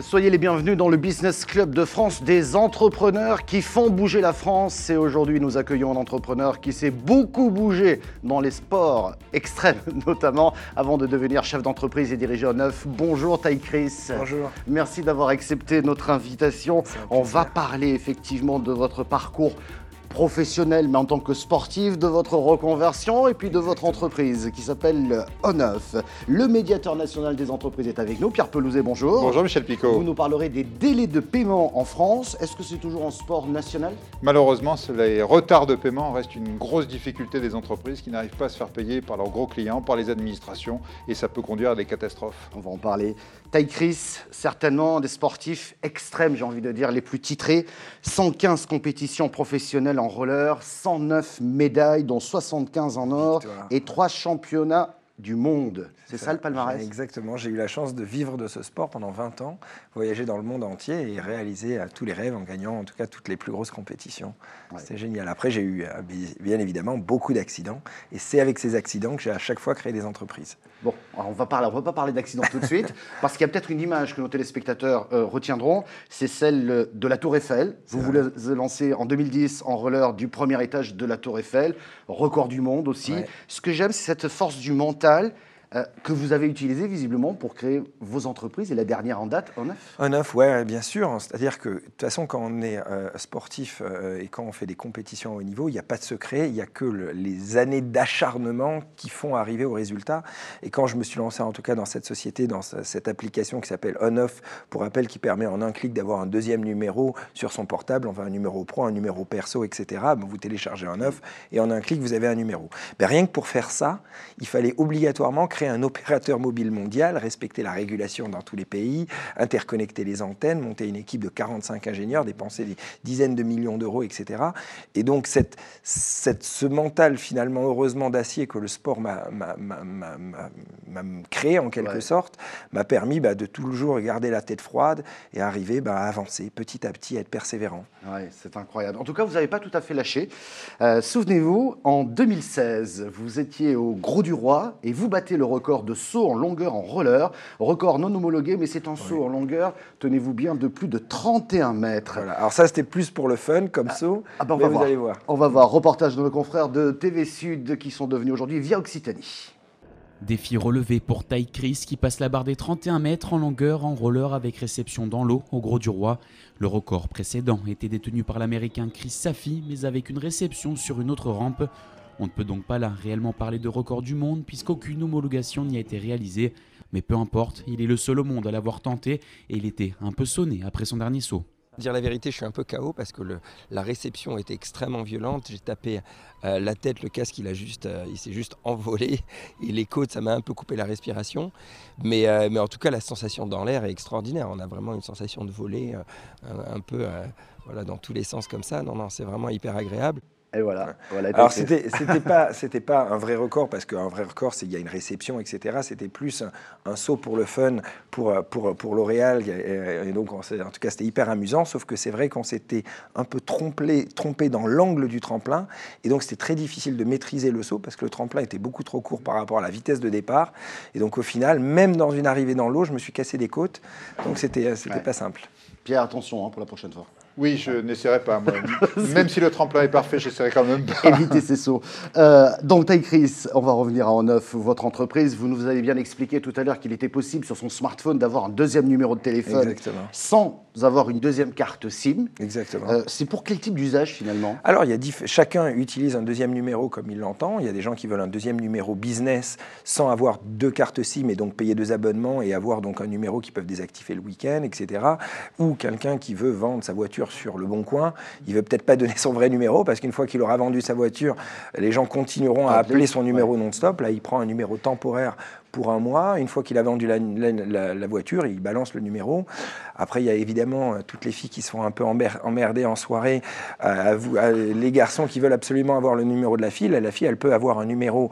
Soyez les bienvenus dans le Business Club de France des entrepreneurs qui font bouger la France. Et aujourd'hui, nous accueillons un entrepreneur qui s'est beaucoup bougé dans les sports extrêmes, notamment avant de devenir chef d'entreprise et diriger en neuf. Bonjour Taï Chris. Bonjour. Merci d'avoir accepté notre invitation. On va parler effectivement de votre parcours professionnel, mais en tant que sportif, de votre reconversion et puis de votre entreprise qui s'appelle Oneuf. Le médiateur national des entreprises est avec nous. Pierre Pelouzet, bonjour. Bonjour Michel Picot. Vous nous parlerez des délais de paiement en France. Est-ce que c'est toujours un sport national? Malheureusement, les retards de paiement restent une grosse difficulté des entreprises qui n'arrivent pas à se faire payer par leurs gros clients, par les administrations, et ça peut conduire à des catastrophes. On va en parler. Taille Chris, certainement des sportifs extrêmes, j'ai envie de dire, les plus titrés. 115 compétitions professionnelles en roller, 109 médailles, dont 75 en or, et 3 championnats du monde. C'est ça. le palmarès? Exactement. J'ai eu la chance de vivre de ce sport pendant 20 ans, voyager dans le monde entier et réaliser euh, tous les rêves en gagnant en tout cas toutes les plus grosses compétitions. C'était génial. Après, j'ai eu euh, bien évidemment beaucoup d'accidents et c'est avec ces accidents que j'ai à chaque fois créé des entreprises. Bon, on va parler, on va pas parler d'accidents tout de suite parce qu'il y a peut-être une image que nos téléspectateurs euh, retiendront, c'est celle de la Tour Eiffel. Vous vous lancez en 2010 en roller du premier étage de la Tour Eiffel, record du monde aussi. Ce que j'aime, c'est cette force du mental tal, euh, que vous avez utilisé visiblement pour créer vos entreprises et la dernière en date, en neuf En neuf, ouais, bien sûr. C'est-à-dire que de toute façon, quand on est euh, sportif euh, et quand on fait des compétitions haut niveau, il n'y a pas de secret, il n'y a que les années d'acharnement qui font arriver au résultat. Et quand je me suis lancé en tout cas dans cette société, dans cette application qui s'appelle On-Off, pour rappel, qui permet en un clic d'avoir un deuxième numéro sur son portable, enfin un numéro pro, un numéro perso, etc. vous téléchargez On-Off et en un clic, vous avez un numéro. Ben, rien que pour faire ça, il fallait obligatoirement créer un opérateur mobile mondial, respecter la régulation dans tous les pays, interconnecter les antennes, monter une équipe de 45 ingénieurs, dépenser des dizaines de millions d'euros, etc. Et donc cette, cette, ce mental finalement heureusement d'acier que le sport m'a créé en quelque sorte, m'a permis bah, de toujours garder la tête froide et arriver bah, à avancer petit à petit, à être persévérant. Ouais, c'est incroyable. En tout cas, vous n'avez pas tout à fait lâché. Euh, souvenez-vous, en 2016, vous étiez au Gros du Roi et vous battez le record de saut en longueur en roller. Record non homologué, mais c'est un saut en longueur, tenez-vous bien, de plus de 31 mètres. Alors ça, c'était plus pour le fun comme ah, saut. Ah ben on va vous voir. allez voir. On va voir. Reportage de nos confrères de TV Sud qui sont devenus aujourd'hui via Occitanie. Défi relevé pour Ty Chris qui passe la barre des 31 mètres en longueur en roller avec réception dans l'eau au Gros du Roi. Le record précédent était détenu par l'américain Chris Safi mais avec une réception sur une autre rampe. On ne peut donc pas là réellement parler de record du monde puisqu'aucune homologation n'y a été réalisée. Mais peu importe, il est le seul au monde à l'avoir tenté et il était un peu sonné après son dernier saut. Dire la vérité, je suis un peu KO parce que la réception était extrêmement violente. J'ai tapé euh, la tête, le casque, il, euh, il s'est juste envolé. Et les côtes, ça m'a un peu coupé la respiration. Mais, euh, mais en tout cas, la sensation dans l'air est extraordinaire. On a vraiment une sensation de voler un, un, peu voilà, dans tous les sens comme ça. Non, non, c'est vraiment hyper agréable. Et voilà. Alors, c'était, c'était pas, c'était pas un vrai record parce qu'un vrai record, c'est il y a une réception, etc. C'était plus un, saut pour le fun, pour pour pour L'Oréal. Et, donc, en tout cas, c'était hyper amusant. Sauf que c'est vrai qu'on s'était un peu trompé, trompé dans l'angle du tremplin, et donc c'était très difficile de maîtriser le saut parce que le tremplin était beaucoup trop court par rapport à la vitesse de départ. Et donc, au final, même dans une arrivée dans l'eau, je me suis cassé des côtes. Donc, c'était, c'était pas simple. Pierre, attention hein, pour la prochaine fois. Oui, je n'essaierai pas. même si le tremplin est parfait, j'essaierai quand même pas. Éviter ces sauts. Euh, donc, Taï Chris, on va revenir à En Neuf, votre entreprise. Vous nous avez bien expliqué tout à l'heure qu'il était possible sur son smartphone d'avoir un deuxième numéro de téléphone sans avoir une deuxième carte SIM. Exactement. Euh, c'est pour quel type d'usage finalement? Alors, il y a chacun utilise un deuxième numéro comme il l'entend. Il y a des gens qui veulent un deuxième numéro business sans avoir deux cartes SIM et donc payer deux abonnements et avoir donc un numéro qui peuvent désactiver le week-end, etc. Ou quelqu'un qui veut vendre sa voiture sur le bon coin. Il veut peut-être pas donner son vrai numéro parce qu'une fois qu'il aura vendu sa voiture, les gens continueront à appeler son numéro non-stop. Là, il prend un numéro temporaire pour un mois. Une fois qu'il a vendu la, voiture, il balance le numéro. Après, il y a évidemment euh, toutes les filles qui se font un peu emmerder en soirée. les garçons qui veulent absolument avoir le numéro de la fille. La fille, elle peut avoir un numéro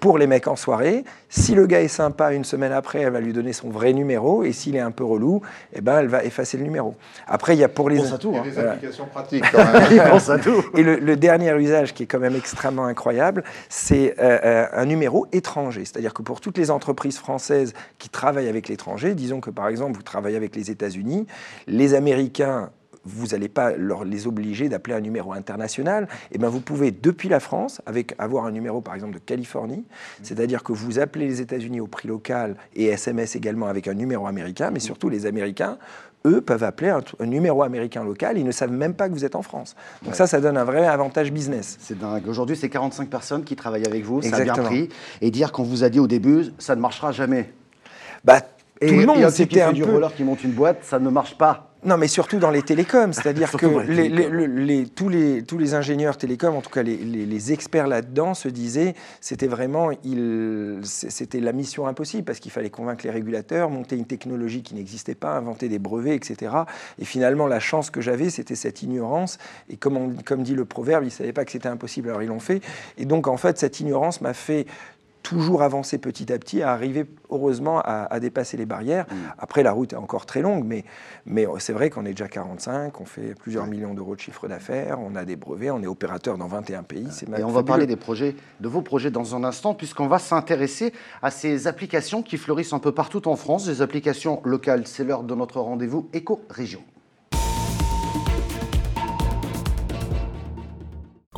pour les mecs en soirée. Si le gars est sympa, une semaine après, elle va lui donner son vrai numéro. Et s'il est un peu relou, eh ben, elle va effacer le numéro. Après, il y a pour les... Pense à tout, hein. des Voilà. applications pratiques quand même. Il pense à tout. Et le, le dernier usage qui est quand même extrêmement incroyable, c'est euh, euh, un numéro étranger. C'est-à-dire que pour toutes les entreprises françaises qui travaillent avec l'étranger, disons que par exemple vous travaillez avec les États-Unis, les Américains vous n'allez pas leur, les obliger d'appeler un numéro international, et ben vous pouvez, depuis la France, avec, avoir un numéro par exemple de Californie, c'est-à-dire que vous appelez les États-Unis au prix local et SMS également avec un numéro américain, mais surtout les Américains, eux, peuvent appeler un, un numéro américain local, ils ne savent même pas que vous êtes en France. Donc ça, ça donne un vrai avantage business. C'est dingue. Aujourd'hui, c'est 45 personnes qui travaillent avec vous. Ça a bien Exactement. pris. Et dire qu'on vous a dit au début, ça ne marchera jamais. Bah, Et, tout le monde, c'était un du peu... roller qui monte une boîte, ça ne marche pas. Non, mais surtout dans les télécoms, c'est-à-dire que les les- les- les- tous, les, tous les ingénieurs télécoms, en tout cas les, experts là-dedans, se disaient c'était vraiment il- c'était la mission impossible parce qu'il fallait convaincre les régulateurs, monter une technologie qui n'existait pas, inventer des brevets, etc. Et finalement, la chance que j'avais, c'était cette ignorance. Et comme, on- comme dit le proverbe, ils ne savaient pas que c'était impossible, alors ils l'ont fait. Et donc, en fait, cette ignorance m'a fait toujours avancer petit à petit, à arriver heureusement à, à dépasser les barrières. Après, la route est encore très longue, mais, mais c'est vrai qu'on est déjà 45, on fait plusieurs millions d'euros de chiffre d'affaires, on a des brevets, on est opérateur dans 21 pays. Et on va parler des projets, de vos projets dans un instant, puisqu'on va s'intéresser à ces applications qui fleurissent un peu partout en France, des applications locales. C'est l'heure de notre rendez-vous éco-région.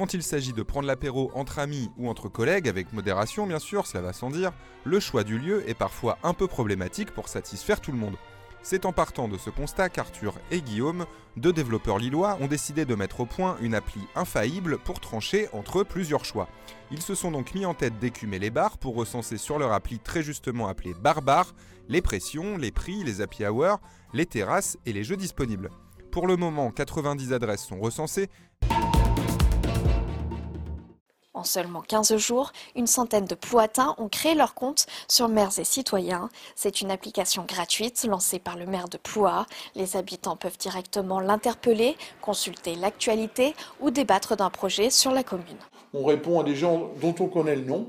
Quand il s'agit de prendre l'apéro entre amis ou entre collègues, avec modération bien sûr, cela va sans dire, le choix du lieu est parfois un peu problématique pour satisfaire tout le monde. C'est en partant de ce constat qu'Arthur et Guillaume, deux développeurs lillois, ont décidé de mettre au point une appli infaillible pour trancher entre plusieurs choix. Ils se sont donc mis en tête d'écumer les bars pour recenser sur leur appli très justement appelée Barbar les pressions, les prix, les happy hours, les terrasses et les jeux disponibles. Pour le moment, 90 adresses sont recensées, En seulement 15 jours, une centaine de Ploatins ont créé leur compte sur Maires et Citoyens. C'est une application gratuite lancée par le maire de Ploie. Les habitants peuvent directement l'interpeller, consulter l'actualité ou débattre d'un projet sur la commune. on répond à des gens dont on connaît le nom.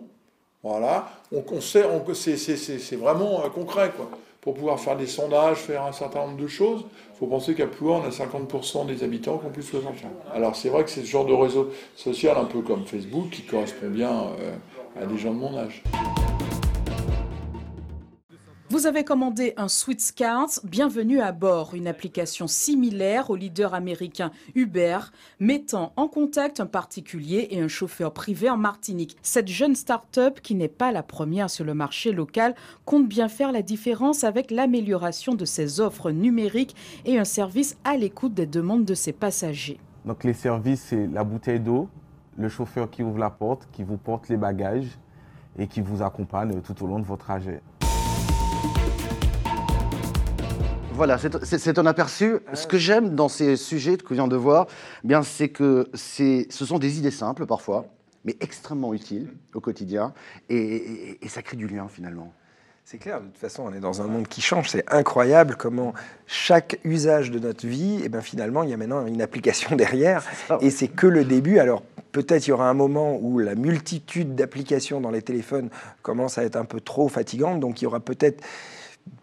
Voilà, on, on c'est vraiment euh, concret quoi. Pour pouvoir faire des sondages, faire un certain nombre de choses, il faut penser qu'à Ploua, on a 50% des habitants qui ont plus de 60 ans. Alors c'est vrai que c'est ce genre de réseau social, un peu comme Facebook, qui correspond bien euh, à des gens de mon âge. Vous avez commandé un Sweetscards, bienvenue à bord, une application similaire au leader américain Uber, mettant en contact un particulier et un chauffeur privé en Martinique. Cette jeune start-up, qui n'est pas la première sur le marché local, compte bien faire la différence avec l'amélioration de ses offres numériques et un service à l'écoute des demandes de ses passagers. Donc les services, c'est la bouteille d'eau, le chauffeur qui ouvre la porte, qui vous porte les bagages et qui vous accompagne tout au long de votre trajet. Voilà, c'est- un aperçu. Ce que j'aime dans ces sujets que je viens de voir, eh bien, c'est que ce sont des idées simples parfois, mais extrêmement utiles au quotidien, et, et- et ça crée du lien finalement. C'est clair, de toute façon, on est dans un monde qui change. C'est incroyable comment chaque usage de notre vie, et ben finalement, il y a maintenant une application derrière. ça. Et c'est que le début. Alors, peut-être il y aura un moment où la multitude d'applications dans les téléphones commence à être un peu trop fatigante. Donc, il y aura peut-être.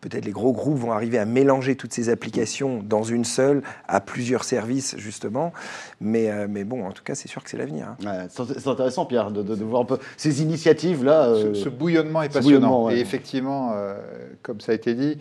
Peut-être les gros groupes vont arriver à mélanger toutes ces applications dans une seule, à plusieurs services, justement. Mais, euh, mais bon, en tout cas, c'est sûr que c'est l'avenir. hein. Ouais, c'est intéressant, Pierre, de, de- de voir un peu ces initiatives-là. Ce, euh, ce bouillonnement est passionnant. bouillonnement, ouais. Et effectivement, euh, comme ça a été dit,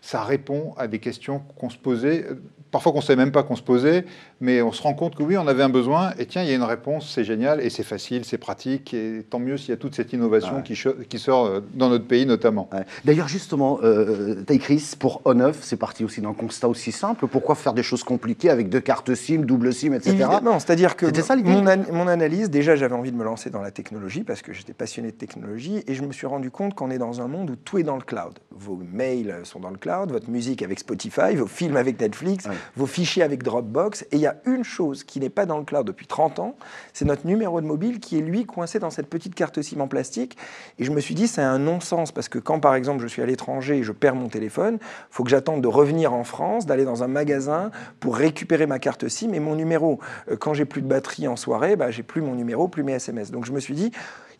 ça répond à des questions qu'on se posait, euh, parfois qu'on ne savait même pas qu'on se posait, mais on se rend compte que oui, on avait un besoin, et tiens, il y a une réponse, c'est génial, et c'est facile, c'est pratique, et tant mieux s'il y a toute cette innovation Ouais. qui, sort euh, dans notre pays notamment. Ouais. D'ailleurs, justement, euh, Chris, pour O9, c'est parti aussi d'un constat aussi simple. Pourquoi faire des choses compliquées avec deux cartes SIM, double SIM, etc. Évidemment, c'est-à-dire que ça, l'idée? mon, an- mon analyse, déjà j'avais envie de me lancer dans la technologie parce que j'étais passionné de technologie et je me suis rendu compte qu'on est dans un monde où tout est dans le cloud. Vos mails sont dans le cloud, votre musique avec Spotify, vos films avec Netflix, Ouais. Vos fichiers avec Dropbox. Et il y a une chose qui n'est pas dans le cloud depuis 30 ans, c'est notre numéro de mobile qui est lui coincé dans cette petite carte SIM en plastique. Et je me suis dit, c'est un non-sens parce que quand par exemple je suis à l'étranger et je perds mon téléphone, faut que j'attende de revenir en France, d'aller dans un magasin pour récupérer ma carte SIM et mon numéro. Euh, Quand j'ai plus de batterie en soirée, bah, j'ai plus mon numéro, plus mes SMS. Donc je me suis dit,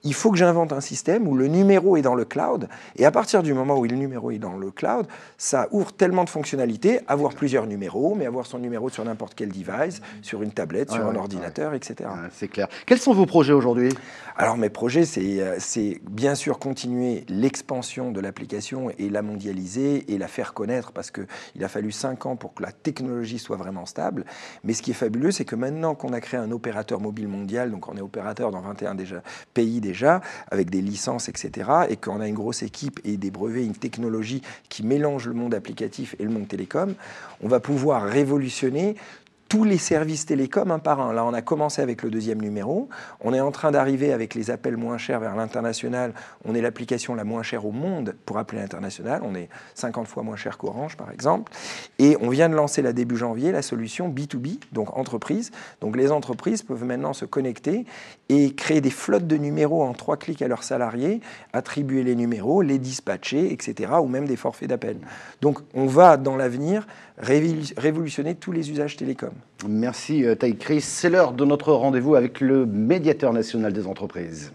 il faut que j'invente un système où le numéro est dans le cloud. Et à partir du moment où le numéro est dans le cloud, ça ouvre tellement de fonctionnalités, avoir plusieurs numéros, mais avoir son numéro sur n'importe quel device, sur une tablette, sur un ordinateur, etc. c'est clair. Quels sont vos projets aujourd'hui? Alors mes projets, euh, c'est bien sûr continuer l'expansion de l'application et la mondialiser et la faire connaître parce qu'il a fallu cinq ans pour que la technologie soit vraiment stable. Mais ce qui est fabuleux, c'est que maintenant qu'on a créé un opérateur mobile mondial, donc on est opérateur dans 21 déjà, pays avec des licences, etc., et qu'on a une grosse équipe et des brevets, une technologie qui mélange le monde applicatif et le monde télécom, on va pouvoir révolutionner tous les services télécoms un par un. Là, on a commencé avec le deuxième numéro. On est en train d'arriver avec les appels moins chers vers l'international. On est l'application la moins chère au monde pour appeler l'international. On est 50 fois moins cher qu'Orange, par exemple. Et on vient de lancer, la début janvier, la solution B2B, donc entreprise. Donc les entreprises peuvent maintenant se connecter et créer des flottes de numéros en trois clics à leurs salariés, attribuer les numéros, les dispatcher, etc., ou même des forfaits d'appel. Donc on va, dans l'avenir, révolutionner tous les usages télécoms. Merci euh, Taï Chris. C'est l'heure de notre rendez-vous avec le médiateur national des entreprises.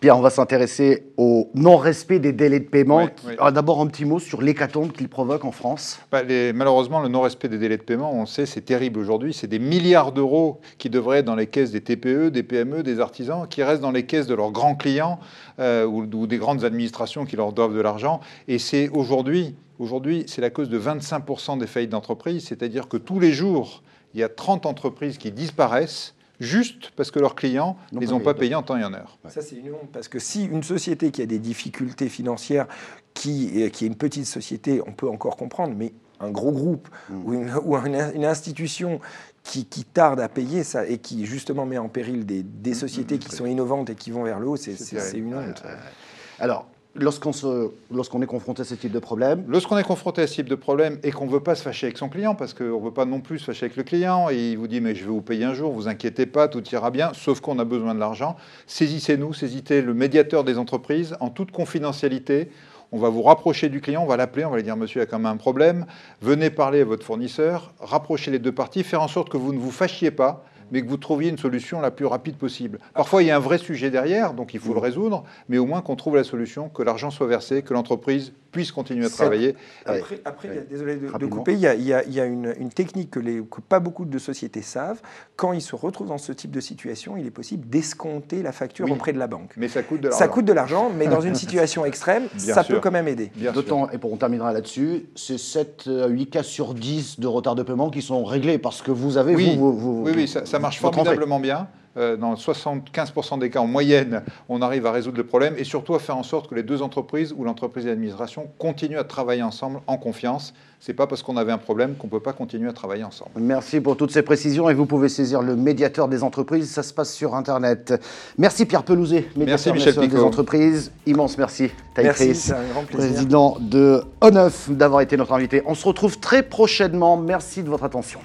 Pierre, on va s'intéresser au non-respect des délais de paiement. Ah, d'abord, un petit mot sur l'hécatombe qu'il provoque en France. Bah, malheureusement, le non-respect des délais de paiement, on sait, c'est terrible aujourd'hui. C'est des milliards d'euros qui devraient être dans les caisses des TPE, des PME, des artisans, qui restent dans les caisses de leurs grands clients euh, ou, ou, des grandes administrations qui leur doivent de l'argent. Et c'est aujourd'hui, aujourd'hui, c'est la cause de 25% des faillites d'entreprises. C'est-à-dire que tous les jours, il y a 30 entreprises qui disparaissent juste parce que leurs clients ne les ont pas payés en temps et en heure. Ça, c'est une honte, parce que si une société qui a des difficultés financières, qui, qui est une petite société, on peut encore comprendre, mais un gros groupe mm. ou, une, institution qui, tarde à payer ça et qui justement met en péril des, des mm, sociétés mm, qui sont innovantes et qui vont vers le haut, c'est une honte. Alors, Lorsqu'on est confronté à ce type de problème. Lorsqu'on est confronté à ce type de problème et qu'on ne veut pas se fâcher avec son client, parce qu'on ne veut pas non plus se fâcher avec le client, et il vous dit mais je vais vous payer un jour, vous inquiétez pas, tout ira bien, sauf qu'on a besoin de l'argent, saisissez-nous, saisissez le médiateur des entreprises en toute confidentialité. On va vous rapprocher du client, on va l'appeler, on va lui dire monsieur, il y a quand même un problème, venez parler à votre fournisseur, rapprochez les deux parties, faire en sorte que vous ne vous fâchiez pas, mais que vous trouviez une solution la plus rapide possible. Parfois, il y a un vrai sujet derrière, donc il faut le résoudre, mais au moins qu'on trouve la solution, que l'argent soit versé, que l'entreprise puisse continuer à travailler. Après, désolé de, couper, il y a, une, technique que, les, que, pas beaucoup de sociétés savent. Quand ils se retrouvent dans ce type de situation, il est possible d'escompter la facture auprès de la banque. Mais ça coûte de l'argent. Ça coûte de l'argent, mais dans une situation extrême, ça peut quand même aider. D'autant, et pour on terminera là-dessus, c'est 7 8 euh, cas sur 10 de retard de paiement qui sont réglés parce que vous avez... Oui, vous, oui, oui ça, marche formidablement bien. Euh, dans 75% des cas en moyenne, on arrive à résoudre le problème et surtout à faire en sorte que les deux entreprises ou l'entreprise et l'administration continuent à travailler ensemble en confiance. Ce n'est pas parce qu'on avait un problème qu'on ne peut pas continuer à travailler ensemble. Merci pour toutes ces précisions et vous pouvez saisir le médiateur des entreprises, ça se passe sur Internet. Merci Pierre Pelouzet, médiateur merci Michel des entreprises. Immense merci. Merci, c'est un grand plaisir. Président de O9 d'avoir été notre invité. On se retrouve très prochainement. Merci de votre attention.